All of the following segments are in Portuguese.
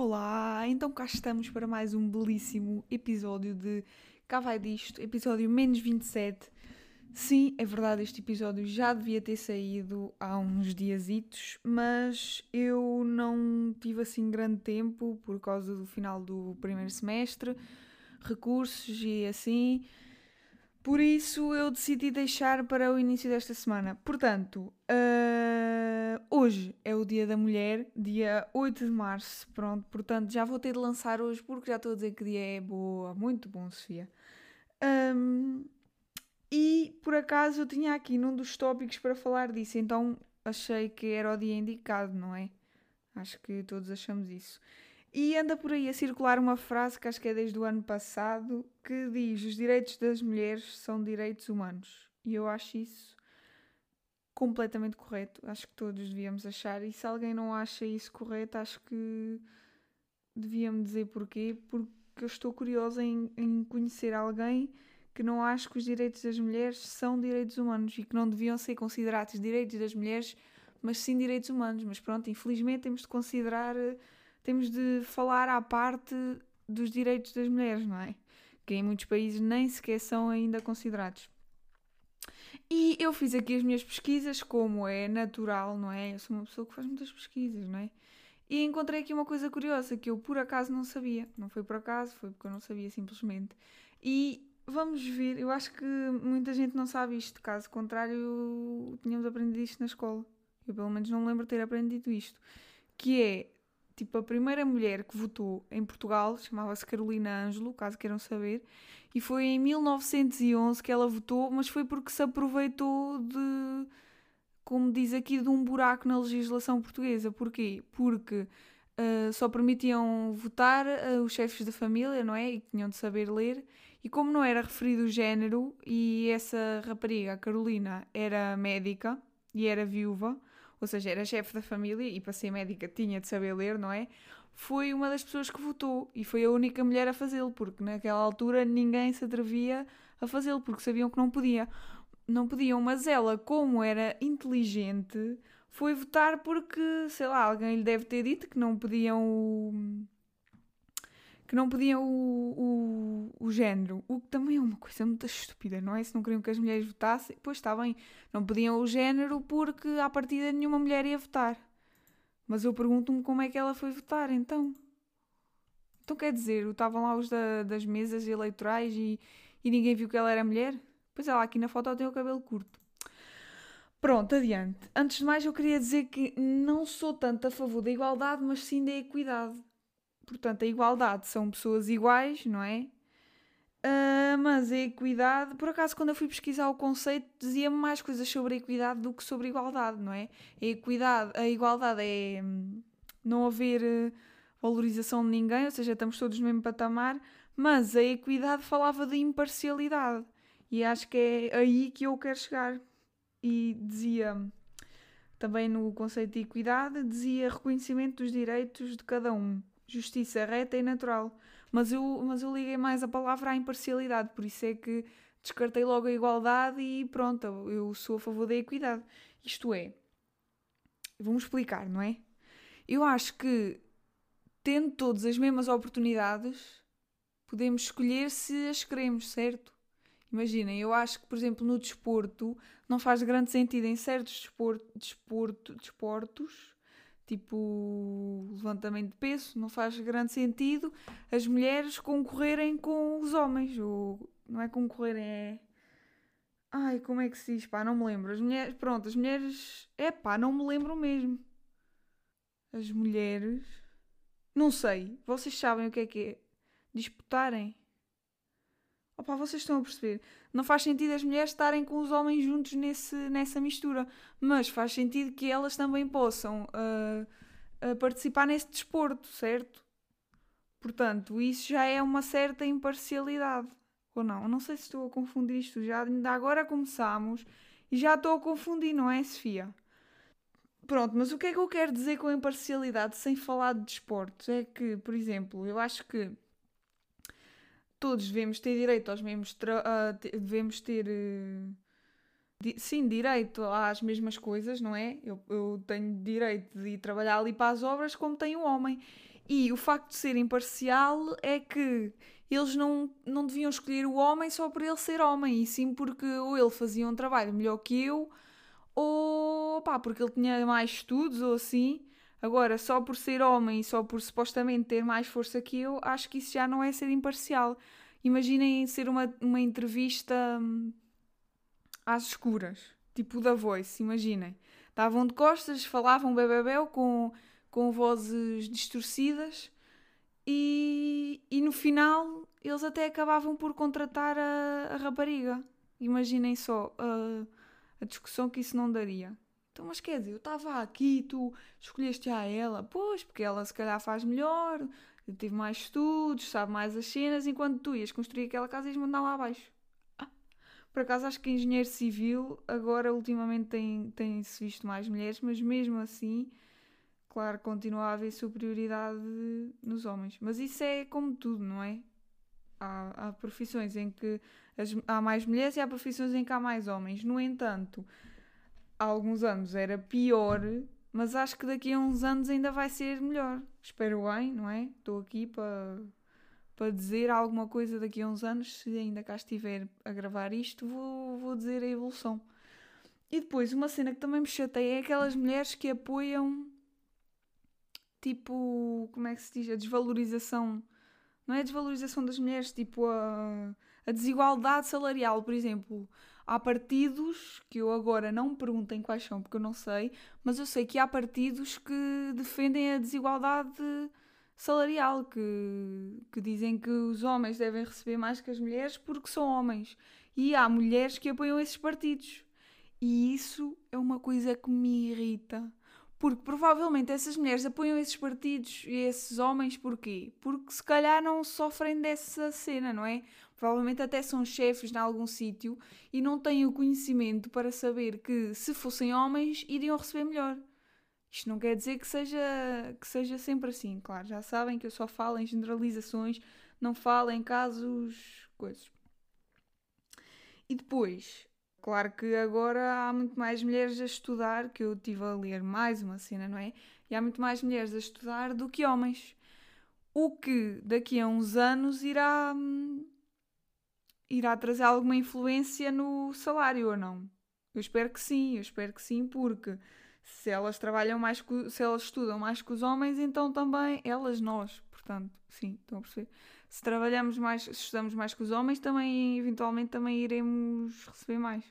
Olá, então cá estamos para mais um belíssimo episódio de Cá Vai Disto, episódio menos 27. Sim, é verdade, este episódio já devia ter saído há uns diazitos, mas eu não tive assim grande tempo por causa do final do primeiro semestre, recursos e assim. Por isso eu decidi deixar para o início desta semana. Portanto, uh, hoje é o Dia da Mulher, dia 8 de março. Pronto, portanto já vou ter de lançar hoje porque já estou a dizer que dia é boa. Muito bom, Sofia. Um, e por acaso eu tinha aqui num dos tópicos para falar disso, então achei que era o dia indicado, não é? Acho que todos achamos isso. E anda por aí a circular uma frase que acho que é desde o ano passado que diz: os direitos das mulheres são direitos humanos. E eu acho isso completamente correto. Acho que todos devíamos achar. E se alguém não acha isso correto, acho que devia-me dizer porquê. Porque eu estou curiosa em, em conhecer alguém que não acha que os direitos das mulheres são direitos humanos e que não deviam ser considerados direitos das mulheres, mas sim direitos humanos. Mas pronto, infelizmente temos de considerar temos de falar à parte dos direitos das mulheres, não é? Que em muitos países nem sequer são ainda considerados. E eu fiz aqui as minhas pesquisas, como é natural, não é? Eu sou uma pessoa que faz muitas pesquisas, não é? E encontrei aqui uma coisa curiosa que eu por acaso não sabia. Não foi por acaso, foi porque eu não sabia simplesmente. E vamos ver, eu acho que muita gente não sabe isto. Caso contrário, tínhamos aprendido isto na escola. Eu pelo menos não lembro de ter aprendido isto. Que é Tipo, a primeira mulher que votou em Portugal chamava-se Carolina Ângelo, caso queiram saber, e foi em 1911 que ela votou, mas foi porque se aproveitou de, como diz aqui, de um buraco na legislação portuguesa. Porquê? Porque uh, só permitiam votar uh, os chefes da família, não é? E tinham de saber ler. E como não era referido o género, e essa rapariga, a Carolina, era médica e era viúva, ou seja, era chefe da família e para ser médica tinha de saber ler, não é? Foi uma das pessoas que votou e foi a única mulher a fazê-lo, porque naquela altura ninguém se atrevia a fazê-lo, porque sabiam que não podia. Não podiam, mas ela, como era inteligente, foi votar porque, sei lá, alguém lhe deve ter dito que não podiam que não podiam o, o, o género, o que também é uma coisa muito estúpida, não é? Se não queriam que as mulheres votassem, pois está bem, não podiam o género porque à partida nenhuma mulher ia votar. Mas eu pergunto-me como é que ela foi votar então. Então quer dizer, estavam lá os da, das mesas eleitorais e, e ninguém viu que ela era mulher? Pois ela aqui na foto tem o cabelo curto. Pronto, adiante. Antes de mais, eu queria dizer que não sou tanto a favor da igualdade, mas sim da equidade. Portanto, a igualdade são pessoas iguais, não é? Uh, mas a equidade, por acaso, quando eu fui pesquisar o conceito, dizia-me mais coisas sobre a equidade do que sobre a igualdade, não é? A equidade, a igualdade é hum, não haver eh, valorização de ninguém, ou seja, estamos todos no mesmo patamar, mas a equidade falava de imparcialidade. E acho que é aí que eu quero chegar. E dizia também no conceito de equidade, dizia reconhecimento dos direitos de cada um justiça reta e natural. Mas eu, mas eu liguei mais a palavra à imparcialidade, por isso é que descartei logo a igualdade e pronto, eu sou a favor da equidade. Isto é, vamos explicar, não é? Eu acho que, tendo todas as mesmas oportunidades, podemos escolher se as queremos, certo? Imaginem, eu acho que, por exemplo, no desporto não faz grande sentido em certos desporto, desporto, desportos tipo levantamento de peso, não faz grande sentido as mulheres concorrerem com os homens, ou não é concorrerem, é. Ai, como é que se diz? Pá, não me lembro. As mulheres, pronto, as mulheres. É pá, não me lembro mesmo. As mulheres. Não sei. Vocês sabem o que é que é? Disputarem. Opa, vocês estão a perceber. Não faz sentido as mulheres estarem com os homens juntos nesse, nessa mistura, mas faz sentido que elas também possam uh, uh, participar nesse desporto, certo? Portanto, isso já é uma certa imparcialidade. Ou não? Não sei se estou a confundir isto já. Ainda agora começamos e já estou a confundir, não é, Sofia? Pronto, mas o que é que eu quero dizer com imparcialidade sem falar de desportos? É que, por exemplo, eu acho que todos devemos ter direito aos mesmos. Uh, devemos ter. Uh, di sim, direito às mesmas coisas, não é? Eu, eu tenho direito de ir trabalhar ali para as obras como tem o homem. E o facto de ser imparcial é que eles não, não deviam escolher o homem só por ele ser homem, e sim porque ou ele fazia um trabalho melhor que eu, ou pá, porque ele tinha mais estudos ou assim. Agora, só por ser homem e só por supostamente ter mais força que eu, acho que isso já não é ser imparcial. Imaginem ser uma, uma entrevista hum, às escuras, tipo da Voice, imaginem. Estavam de costas, falavam bebebel com, com vozes distorcidas e, e no final eles até acabavam por contratar a, a rapariga. Imaginem só a, a discussão que isso não daria. Então, mas quer dizer, eu estava aqui, tu escolheste a ela, pois, porque ela se calhar faz melhor, teve mais estudos, sabe mais as cenas, enquanto tu ias construir aquela casa ias mandar lá abaixo. Ah, por acaso acho que engenheiro civil agora ultimamente tem-se tem visto mais mulheres, mas mesmo assim claro, continua a haver superioridade nos homens. Mas isso é como tudo, não é? Há, há profissões em que as, há mais mulheres e há profissões em que há mais homens. No entanto, há alguns anos era pior, mas acho que daqui a uns anos ainda vai ser melhor. Espero bem, não é? Estou aqui para para dizer alguma coisa daqui a uns anos, se ainda cá estiver a gravar isto, vou, vou dizer a evolução. E depois, uma cena que também me chateia é aquelas mulheres que apoiam tipo, como é que se diz? A desvalorização. Não é a desvalorização das mulheres, tipo a, a desigualdade salarial, por exemplo. Há partidos que eu agora não me perguntem quais são, porque eu não sei, mas eu sei que há partidos que defendem a desigualdade salarial, que, que dizem que os homens devem receber mais que as mulheres porque são homens. E há mulheres que apoiam esses partidos. E isso é uma coisa que me irrita. Porque provavelmente essas mulheres apoiam esses partidos e esses homens porquê? Porque se calhar não sofrem dessa cena, não é? Provavelmente até são chefes em algum sítio e não têm o conhecimento para saber que se fossem homens iriam receber melhor. Isto não quer dizer que seja, que seja sempre assim, claro. Já sabem que eu só falo em generalizações, não falo em casos. coisas. E depois, Claro que agora há muito mais mulheres a estudar, que eu estive a ler mais uma cena, não é? E há muito mais mulheres a estudar do que homens. O que daqui a uns anos irá, hum, irá trazer alguma influência no salário ou não? Eu espero que sim, eu espero que sim, porque se elas trabalham mais, se elas estudam mais que os homens, então também elas, nós, portanto, sim, estão a perceber? se trabalhamos mais, se estudamos mais que os homens, também eventualmente também iremos receber mais.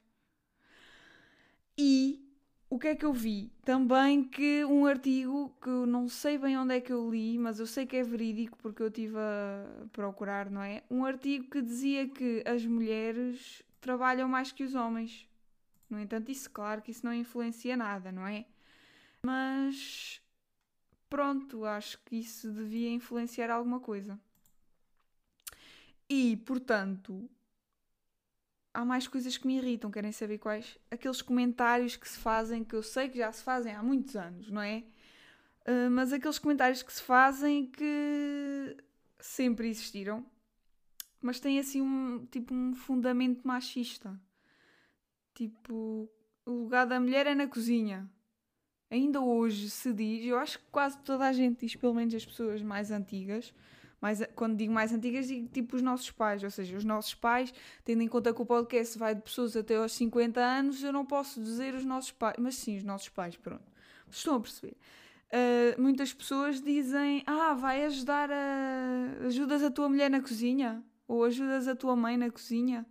E o que é que eu vi? Também que um artigo que eu não sei bem onde é que eu li, mas eu sei que é verídico porque eu estive a procurar, não é? Um artigo que dizia que as mulheres trabalham mais que os homens. No entanto, isso, claro que isso não influencia nada, não é? Mas pronto, acho que isso devia influenciar alguma coisa. E, portanto, há mais coisas que me irritam. Querem saber quais? Aqueles comentários que se fazem, que eu sei que já se fazem há muitos anos, não é? Uh, mas aqueles comentários que se fazem que sempre existiram, mas têm assim um, tipo, um fundamento machista. Tipo, o lugar da mulher é na cozinha. Ainda hoje se diz, eu acho que quase toda a gente diz, pelo menos as pessoas mais antigas, mais, quando digo mais antigas, digo tipo os nossos pais, ou seja, os nossos pais, tendo em conta que o podcast vai de pessoas até aos 50 anos, eu não posso dizer os nossos pais, mas sim os nossos pais, pronto. Estão a perceber? Uh, muitas pessoas dizem: Ah, vai ajudar a. ajudas a tua mulher na cozinha? Ou ajudas a tua mãe na cozinha?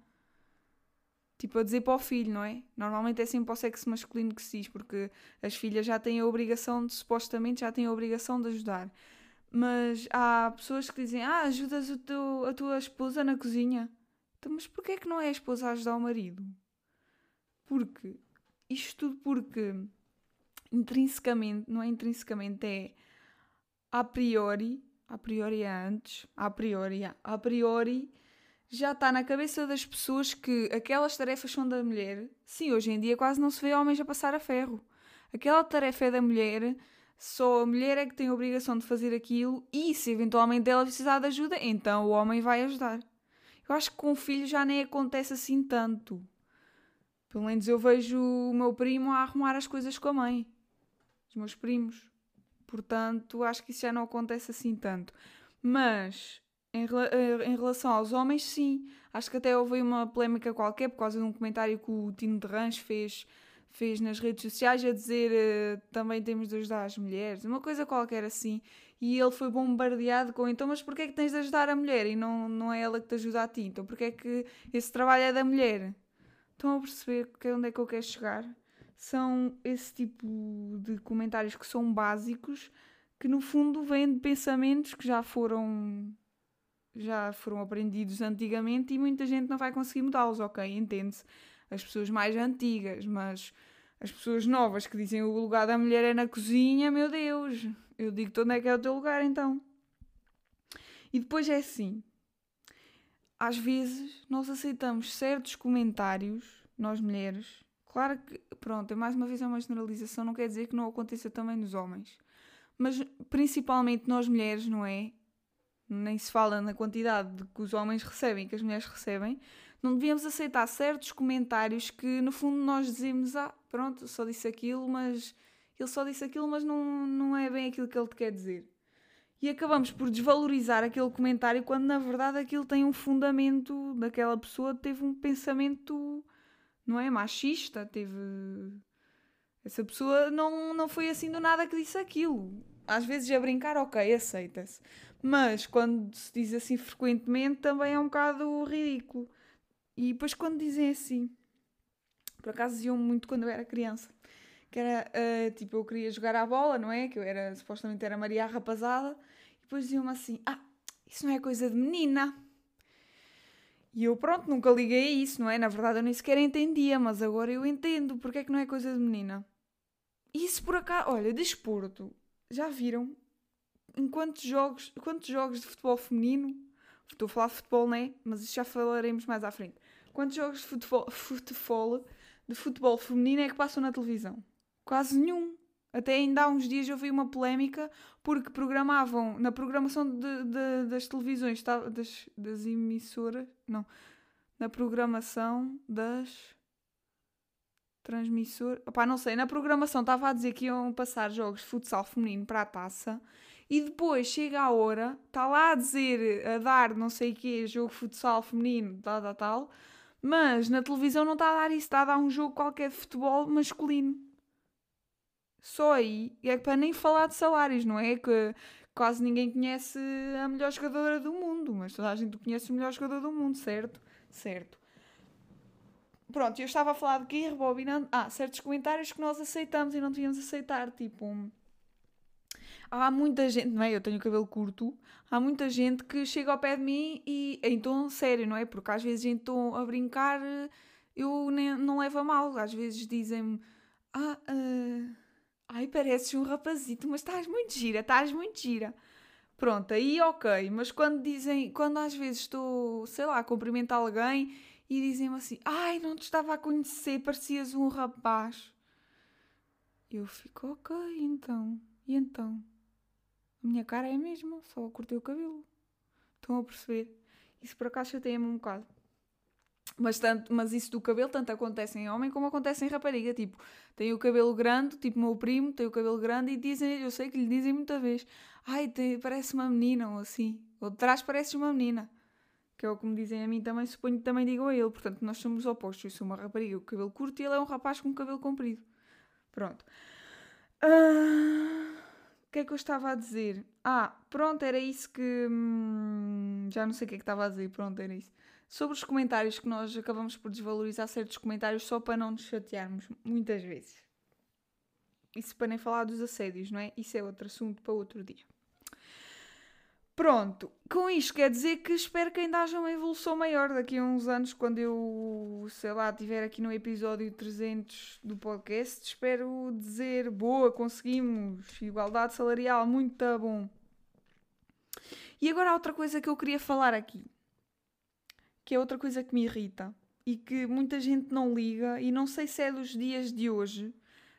Tipo, a dizer para o filho, não é? Normalmente é sempre para o sexo masculino que se diz, porque as filhas já têm a obrigação de, supostamente, já têm a obrigação de ajudar. Mas há pessoas que dizem: Ah, ajudas teu, a tua esposa na cozinha. Então, mas porquê é que não é a esposa a ajudar o marido? Porque, isto tudo porque, intrinsecamente, não é intrinsecamente, é a priori, a priori é antes, a priori, a priori, já está na cabeça das pessoas que aquelas tarefas são da mulher. Sim, hoje em dia quase não se vê homens a passar a ferro. Aquela tarefa é da mulher só a mulher é que tem a obrigação de fazer aquilo e se eventualmente ela precisar de ajuda, então o homem vai ajudar. Eu acho que com o filho já nem acontece assim tanto. Pelo menos eu vejo o meu primo a arrumar as coisas com a mãe. Os meus primos. Portanto, acho que isso já não acontece assim tanto. Mas em, eh, em, relação aos homens, sim. Acho que até houve uma polémica qualquer por causa de um comentário que o Tino de Ranch fez, fez nas redes sociais a dizer uh, também temos de ajudar as mulheres, uma coisa qualquer assim. E ele foi bombardeado com então, mas porquê é que tens de ajudar a mulher e não, não é ela que te ajuda a ti? Então porquê é que esse trabalho é da mulher? Estão a perceber que onde é que eu quero chegar? São esse tipo de comentários que são básicos, que no fundo vêm de pensamentos que já foram já foram aprendidos antigamente e muita gente não vai conseguir mudá-los, ok? Entende-se. As pessoas mais antigas, mas as pessoas novas que dizem o lugar da mulher é na cozinha, meu Deus, eu digo-te onde é que é o teu lugar então. E depois é assim, às vezes nós aceitamos certos comentários, nós mulheres, claro que, pronto, é mais uma vez é uma generalização, não quer dizer que não aconteça também nos homens, mas principalmente nós mulheres, não é? Nem se fala na quantidade que os homens recebem, que as mulheres recebem, não devíamos aceitar certos comentários que no fundo nós dizemos, ah, pronto, só disse aquilo, mas ele só disse aquilo, mas não, não é bem aquilo que ele te quer dizer. E acabamos por desvalorizar aquele comentário quando na verdade aquilo tem um fundamento daquela pessoa teve um pensamento não é machista teve essa pessoa não, não foi assim do nada que disse aquilo. Às vezes a brincar ok aceita-se. Mas quando se diz assim frequentemente também é um bocado ridículo e depois quando dizem assim por acaso diziam muito quando eu era criança que era uh, tipo, eu queria jogar à bola, não é? Que eu era, supostamente era Maria Rapazada, e depois diziam-me assim: Ah, isso não é coisa de menina. E eu, pronto, nunca liguei a isso, não é? Na verdade, eu nem sequer entendia, mas agora eu entendo porque é que não é coisa de menina. Isso por acaso, olha, desporto, já viram? Em quantos jogos, quantos jogos de futebol feminino? Estou a falar de futebol, não é? Mas isso já falaremos mais à frente. Quantos jogos de futebol, futebol, de futebol feminino é que passam na televisão? Quase nenhum. Até ainda há uns dias eu vi uma polémica porque programavam na programação de, de, das televisões, das, das emissoras, não, na programação das transmissoras, opá, não sei, na programação estava a dizer que iam passar jogos de futsal feminino para a taça e depois chega a hora, está lá a dizer, a dar não sei o quê, jogo de futsal feminino, tal, tal, tal, mas na televisão não está a dar isso, está a dar um jogo qualquer de futebol masculino. Só aí é para nem falar de salários, não é? Que quase ninguém conhece a melhor jogadora do mundo, mas toda a gente conhece o melhor jogador do mundo, certo? Certo. Pronto, eu estava a falar de quê? Rebobinando. Ah, certos comentários que nós aceitamos e não devíamos aceitar. Tipo, há muita gente, não é? Eu tenho cabelo curto. Há muita gente que chega ao pé de mim e em tom sério, não é? Porque às vezes em tom a brincar eu nem, não levo a mal. Às vezes dizem-me, ah. Uh Ai, pareces um rapazito, mas estás muito gira, estás muito gira. Pronto, aí ok, mas quando dizem, quando às vezes estou, sei lá, a cumprimentar alguém e dizem-me assim: Ai, não te estava a conhecer, parecias um rapaz. Eu fico, ok, então. E então? Minha cara é a mesma, só cortei o cabelo. Estão a perceber? Isso por acaso chateia-me um bocado. Mas, tanto, mas isso do cabelo tanto acontece em homem como acontece em rapariga. Tipo, tem o cabelo grande, tipo, meu primo tem o cabelo grande e dizem, eu sei que lhe dizem muita vez, ai, tem, parece uma menina ou assim. Ou de trás parece uma menina. Que é o que me dizem a mim também, suponho que também digam a ele. Portanto, nós somos opostos. Eu sou uma rapariga com cabelo curto e ele é um rapaz com cabelo comprido. Pronto. Uh... O que é que eu estava a dizer? Ah, pronto, era isso que. Hum, já não sei o que é que estava a dizer. Pronto, era isso sobre os comentários que nós acabamos por desvalorizar certos comentários só para não nos chatearmos, muitas vezes. Isso para nem falar dos assédios, não é? Isso é outro assunto para outro dia. Pronto, com isto quer dizer que espero que ainda haja uma evolução maior daqui a uns anos, quando eu, sei lá, estiver aqui no episódio 300 do podcast. Espero dizer, boa, conseguimos, igualdade salarial, muito bom. E agora outra coisa que eu queria falar aqui que é outra coisa que me irrita e que muita gente não liga e não sei se é dos dias de hoje.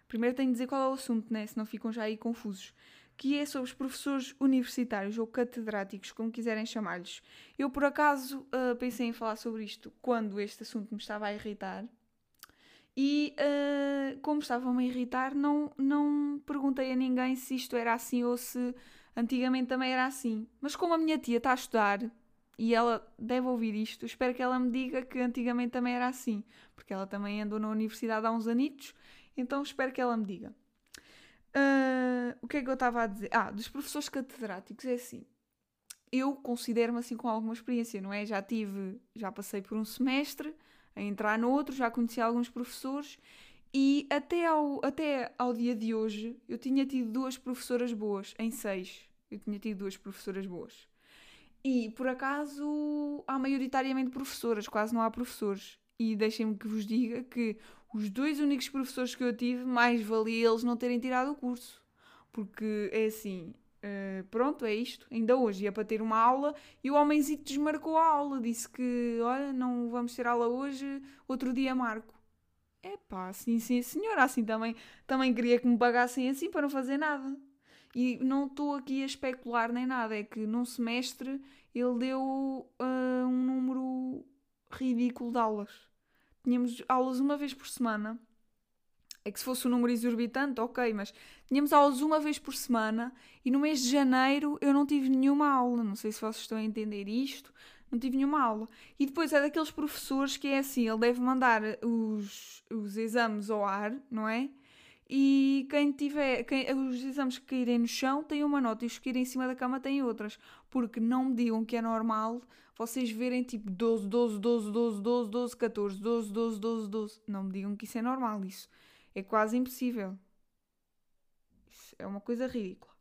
Primeiro tenho de dizer qual é o assunto, né? Senão ficam já aí confusos. Que é sobre os professores universitários ou catedráticos, como quiserem chamar-lhes. Eu, por acaso, uh, pensei em falar sobre isto quando este assunto me estava a irritar. E uh, como estavam-me a irritar, não, não perguntei a ninguém se isto era assim ou se antigamente também era assim. Mas como a minha tia está a estudar e ela deve ouvir isto, espero que ela me diga que antigamente também era assim, porque ela também andou na universidade há uns anitos, então espero que ela me diga. Uh, o que é que eu estava a dizer? Ah, dos professores catedráticos é assim. Eu considero-me assim com alguma experiência, não é? Já tive, já passei por um semestre a entrar no outro, já conheci alguns professores e até ao, até ao dia de hoje eu tinha tido duas professoras boas, em seis. Eu tinha tido duas professoras boas. E por acaso há maioritariamente professoras, quase não há professores. E deixem-me que vos diga que os dois únicos professores que eu tive, mais valia eles não terem tirado o curso. Porque é assim, uh, pronto, é isto. Ainda hoje ia para ter uma aula e o homenzito desmarcou a aula. Disse que, olha, não vamos ter aula hoje, outro dia marco. É pá, sim, sim, senhora, assim também, também queria que me pagassem assim para não fazer nada. E não estou aqui a especular nem nada, é que num semestre ele deu uh, um número ridículo de aulas tínhamos aulas uma vez por semana. É que se fosse um número exorbitante, ok, mas tínhamos aulas uma vez por semana e no mês de janeiro eu não tive nenhuma aula. Não sei se vocês estão a entender isto, não tive nenhuma aula. E depois é daqueles professores que é assim: ele deve mandar os, os exames ao ar, não é? E quem tiver, quem, os exames que caírem no chão têm uma nota e os que caírem em cima da cama têm outras. Porque não me digam que é normal vocês verem tipo 12, 12, 12, 12, 12, 12, 14, 12, 12, 12, 12. Não me digam que isso é normal, isso é quase impossível. Isso é uma coisa ridícula.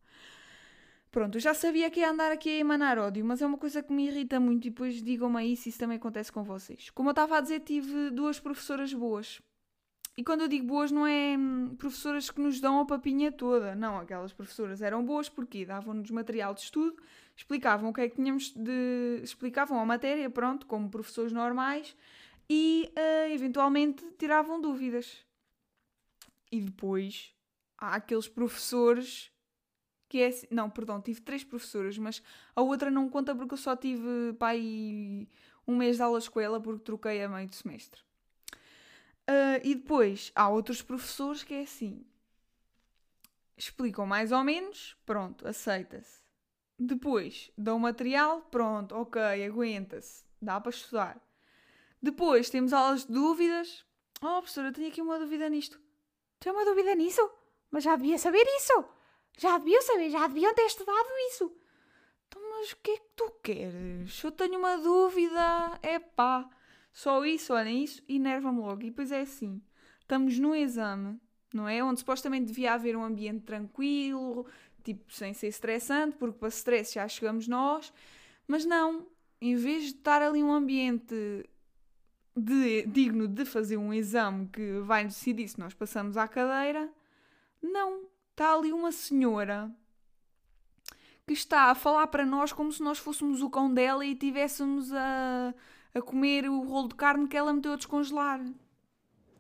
Pronto, eu já sabia que ia andar aqui a emanar ódio, mas é uma coisa que me irrita muito e depois digam-me aí se isso também acontece com vocês. Como eu estava a dizer, tive duas professoras boas. E quando eu digo boas, não é hum, professoras que nos dão a papinha toda. Não, aquelas professoras eram boas porque davam-nos material de estudo explicavam o que é que tínhamos de. explicavam a matéria, pronto, como professores normais, e uh, eventualmente tiravam dúvidas. E depois há aqueles professores que é. Não, perdão, tive três professoras, mas a outra não conta porque eu só tive pai um mês de aulas com ela porque troquei a meio do semestre. Uh, e depois há outros professores que é assim. Explicam mais ou menos, pronto, aceita-se. Depois, dão material, pronto, ok, aguenta-se, dá para estudar. Depois temos aulas de dúvidas. Oh, professora, tenho aqui uma dúvida nisto. Tem uma dúvida nisso? Mas já devia saber isso! Já deviam saber, já deviam ter estudado isso! Então, mas o que é que tu queres? Eu tenho uma dúvida, é pá. Só isso, olhem, isso enerva-me logo. E depois é assim: estamos no exame, não é? Onde supostamente devia haver um ambiente tranquilo, tipo, sem ser estressante, porque para stress já chegamos nós, mas não, em vez de estar ali um ambiente de, digno de fazer um exame que vai decidir se nós passamos à cadeira, não, está ali uma senhora que está a falar para nós como se nós fôssemos o cão dela e estivéssemos a, a comer o rolo de carne que ela meteu a descongelar.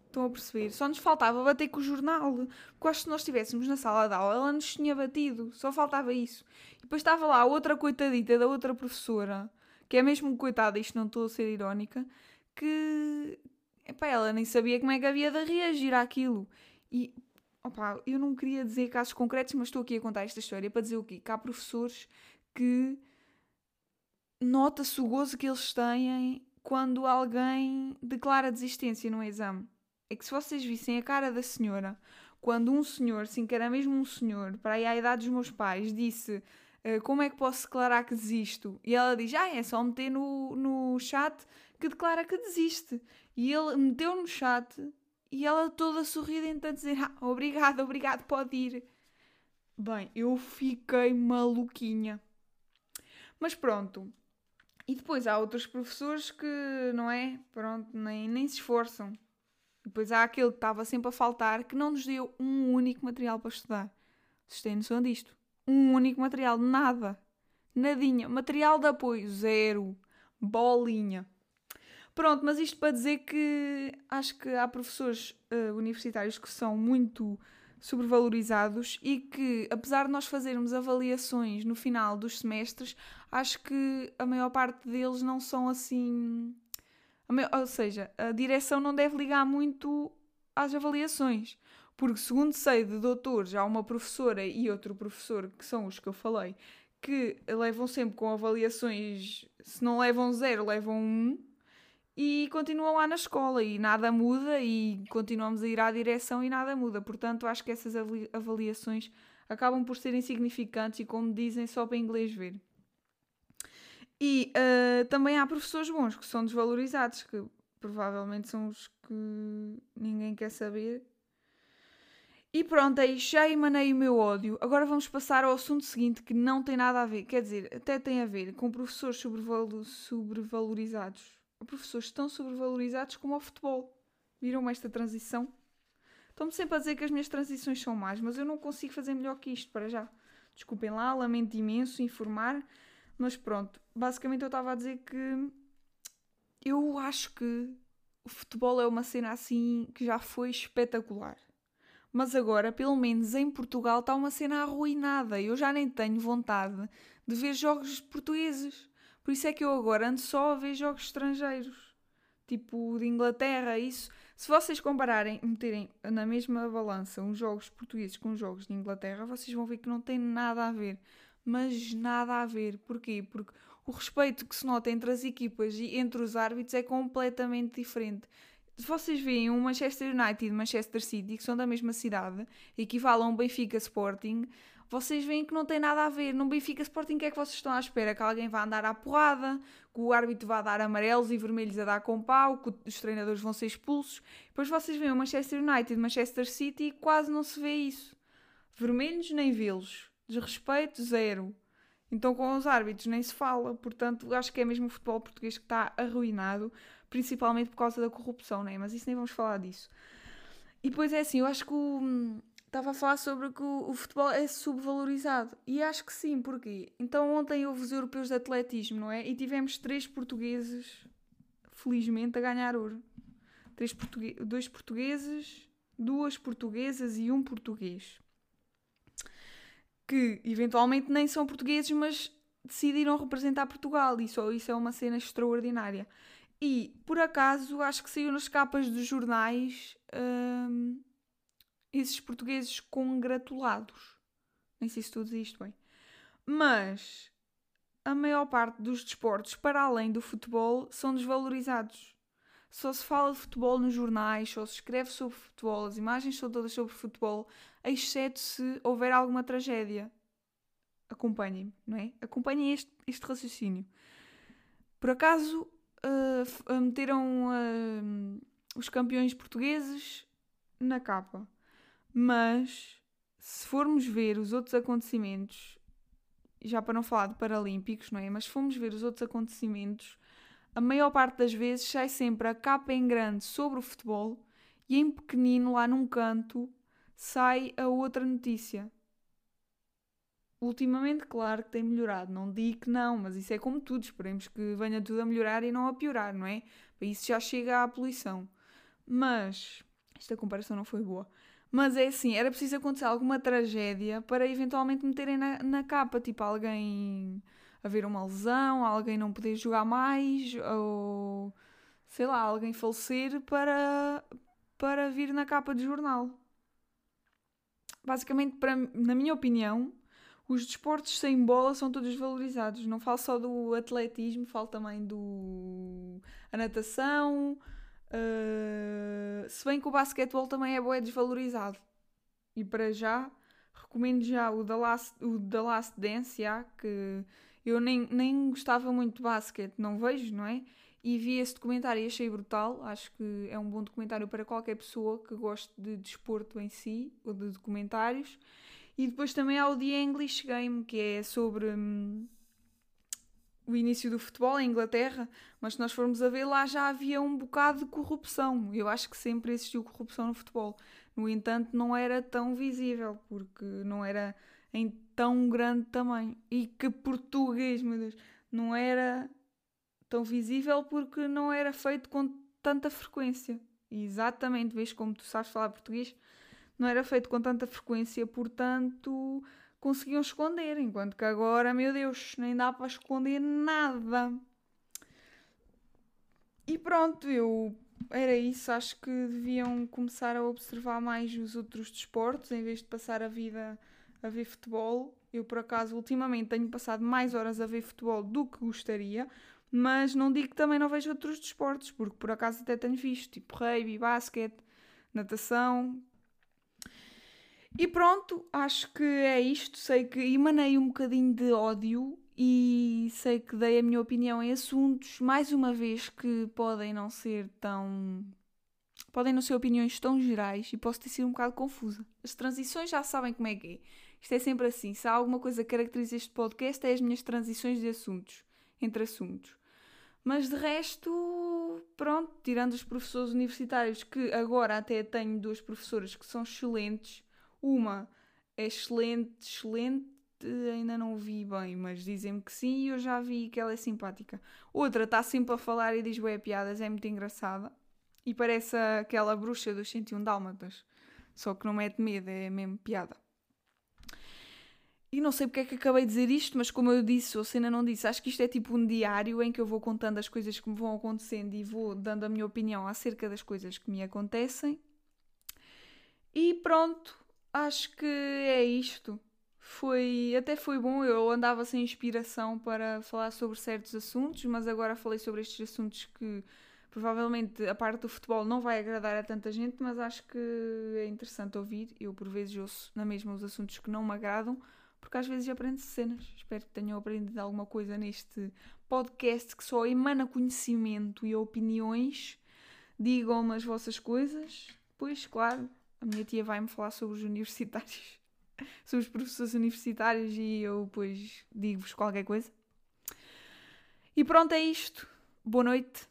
Estão a perceber? Só nos faltava bater com o jornal. Porque acho que se nós estivéssemos na sala de aula, ela nos tinha batido. Só faltava isso. E depois estava lá outra coitadita da outra professora, que é mesmo coitada, isto não estou a ser irónica, que. Epá, ela nem sabia como é que havia de reagir àquilo. E. Opa, eu não queria dizer casos concretos, mas estou aqui a contar esta história para dizer o quê? Que há professores que nota-se o gozo que eles têm quando alguém declara desistência no exame é que se vocês vissem a cara da senhora, quando um senhor, sim que era mesmo um senhor, para aí à idade dos meus pais, disse uh, como é que posso declarar que desisto? E ela diz, ah, é só meter no, no chat que declara que desiste. E ele meteu no chat e ela toda sorridente a dizer, ah, obrigado, obrigado, pode ir. Bem, eu fiquei maluquinha. Mas pronto. E depois há outros professores que, não é? Pronto, nem, nem se esforçam. Depois há aquele que estava sempre a faltar que não nos deu um único material para estudar. Vocês têm noção disto? Um único material, nada. Nadinha. Material de apoio, zero. Bolinha. Pronto, mas isto para dizer que acho que há professores uh, universitários que são muito sobrevalorizados e que, apesar de nós fazermos avaliações no final dos semestres, acho que a maior parte deles não são assim ou seja, a direção não deve ligar muito às avaliações. Porque, segundo sei de doutores, há uma professora e outro professor, que são os que eu falei, que levam sempre com avaliações, se não levam zero, levam um, e continuam lá na escola e nada muda e continuamos a ir à direção e nada muda. Portanto, acho que essas avaliações acabam por ser insignificantes e, como dizem, só para inglês ver. E uh, também há professores bons que são desvalorizados, que provavelmente são os que ninguém quer saber. E pronto, aí já emanei o meu ódio. Agora vamos passar ao assunto seguinte que não tem nada a ver, quer dizer, até tem a ver com professores sobrevalorizados. Professores tão sobrevalorizados como ao futebol. Viram esta transição? Estão-me sempre a dizer que as minhas transições são más, mas eu não consigo fazer melhor que isto para já. Desculpem lá, lamento imenso informar, mas pronto. Basicamente eu estava a dizer que eu acho que o futebol é uma cena assim que já foi espetacular. Mas agora, pelo menos em Portugal, está uma cena arruinada. Eu já nem tenho vontade de ver jogos portugueses. Por isso é que eu agora ando só a ver jogos estrangeiros. Tipo de Inglaterra, isso. Se vocês compararem, meterem na mesma balança os jogos portugueses com os jogos de Inglaterra, vocês vão ver que não tem nada a ver. Mas nada a ver. Porquê? Porque o respeito que se nota entre as equipas e entre os árbitros é completamente diferente se vocês veem um Manchester United e Manchester City, que são da mesma cidade, equivalem a um Benfica Sporting, vocês veem que não tem nada a ver. No Benfica Sporting, o que é que vocês estão à espera? Que alguém vá andar à porrada, que o árbitro vá dar amarelos e vermelhos a dar com pau, que os treinadores vão ser expulsos. Depois vocês veem o Manchester United Manchester City quase não se vê isso. Vermelhos nem vê-los. Desrespeito, zero. Então com os árbitros nem se fala. Portanto, acho que é mesmo o futebol português que está arruinado principalmente por causa da corrupção, né? Mas isso nem vamos falar disso. E depois é assim, eu acho que o, estava a falar sobre que o, o, futebol é subvalorizado. E acho que sim, porquê? Então ontem houve os europeus de atletismo, não é? E tivemos três portugueses, felizmente, a ganhar ouro. Três dois portugueses, duas portuguesas e um português. Que eventualmente nem são portugueses, mas decidiram representar Portugal. E só isso é uma cena extraordinária. E, por acaso, acho que saiu nas capas dos jornais hum, esses portugueses congratulados. Nem sei se tu dizes isto bem. Mas a maior parte dos desportos, para além do futebol, são desvalorizados. Só se fala de futebol nos jornais, só se escreve sobre futebol, as imagens são todas sobre futebol, exceto se houver alguma tragédia. Acompanhem-me, não é? Acompanhem este, este raciocínio. Por acaso, uh, meteram uh, os campeões portugueses na capa. Mas se formos ver os outros acontecimentos, já para não falar de Paralímpicos, não é? Mas se formos ver os outros acontecimentos, a maior parte das vezes sai sempre a capa em grande sobre o futebol e em pequenino, lá num canto, sai a outra notícia. Ultimamente, claro que tem melhorado, não digo que não, mas isso é como tudo, esperemos que venha tudo a melhorar e não a piorar, não é? Para isso já chega à poluição. Mas, esta comparação não foi boa. Mas é assim, era preciso acontecer alguma tragédia para eventualmente meterem na, na capa, tipo alguém haver uma lesão, alguém não poder jogar mais, ou sei lá, alguém falecer para, para vir na capa de jornal. Basicamente, para, na minha opinião, os desportos sem bola são todos valorizados. Não falo só do atletismo, falo também do a natação. Uh... Se bem que o basquetebol também é bem desvalorizado. E para já, recomendo já o The Last, o The Last Dance, já, que eu nem, nem gostava muito de basquete, não vejo, não é? E vi esse documentário e achei brutal. Acho que é um bom documentário para qualquer pessoa que goste de desporto em si, ou de documentários. E depois também há o The English Game, que é sobre hum, o início do futebol em Inglaterra, mas se nós formos a ver lá já havia um bocado de corrupção. Eu acho que sempre existiu corrupção no futebol. No entanto, não era tão visível, porque não era em tão grande tamanho. E que português, meu Deus, não era tão visível porque não era feito com tanta frequência. Exatamente, vês como tu sabes falar português, não era feito com tanta frequência, portanto conseguiam esconder, enquanto que agora, meu Deus, nem dá para esconder nada. E pronto, eu era isso. Acho que deviam começar a observar mais os outros desportos em vez de passar a vida a ver futebol. Eu, por acaso, ultimamente tenho passado mais horas a ver futebol do que gostaria, mas não digo que também não vejo outros desportos, porque por acaso até tenho visto, tipo rugby, basquete, natação. E pronto, acho que é isto. Sei que emanei um bocadinho de ódio e sei que dei a minha opinião em assuntos, mais uma vez, que podem não ser tão. podem não ser opiniões tão gerais e posso ter sido um bocado confusa. As transições já sabem como é que é. Isto é sempre assim. Se há alguma coisa que caracteriza este podcast, é as minhas transições de assuntos, entre assuntos. Mas de resto, pronto, tirando os professores universitários, que agora até tenho duas professoras que são excelentes. Uma é excelente, excelente, ainda não vi bem, mas dizem-me que sim e eu já vi que ela é simpática. Outra está sempre a falar e diz bué piadas, é muito engraçada. E parece aquela bruxa dos 101 Dálmatas. Só que não mete medo, é mesmo piada. E não sei porque é que acabei de dizer isto, mas como eu disse, ou se ainda não disse, acho que isto é tipo um diário em que eu vou contando as coisas que me vão acontecendo e vou dando a minha opinião acerca das coisas que me acontecem. E pronto, acho que é isto. Foi, até foi bom, eu andava sem inspiração para falar sobre certos assuntos, mas agora falei sobre estes assuntos que provavelmente a parte do futebol não vai agradar a tanta gente, mas acho que é interessante ouvir. Eu por vezes ouço na mesma os assuntos que não me agradam, porque às vezes aprendo cenas. Espero que tenham aprendido alguma coisa neste podcast que só emana conhecimento e opiniões. Digam-me as vossas coisas. Pois, claro, a minha tia vai-me falar sobre os universitários. sobre os professores universitários e eu depois digo-vos qualquer coisa. E pronto, é isto. Boa noite.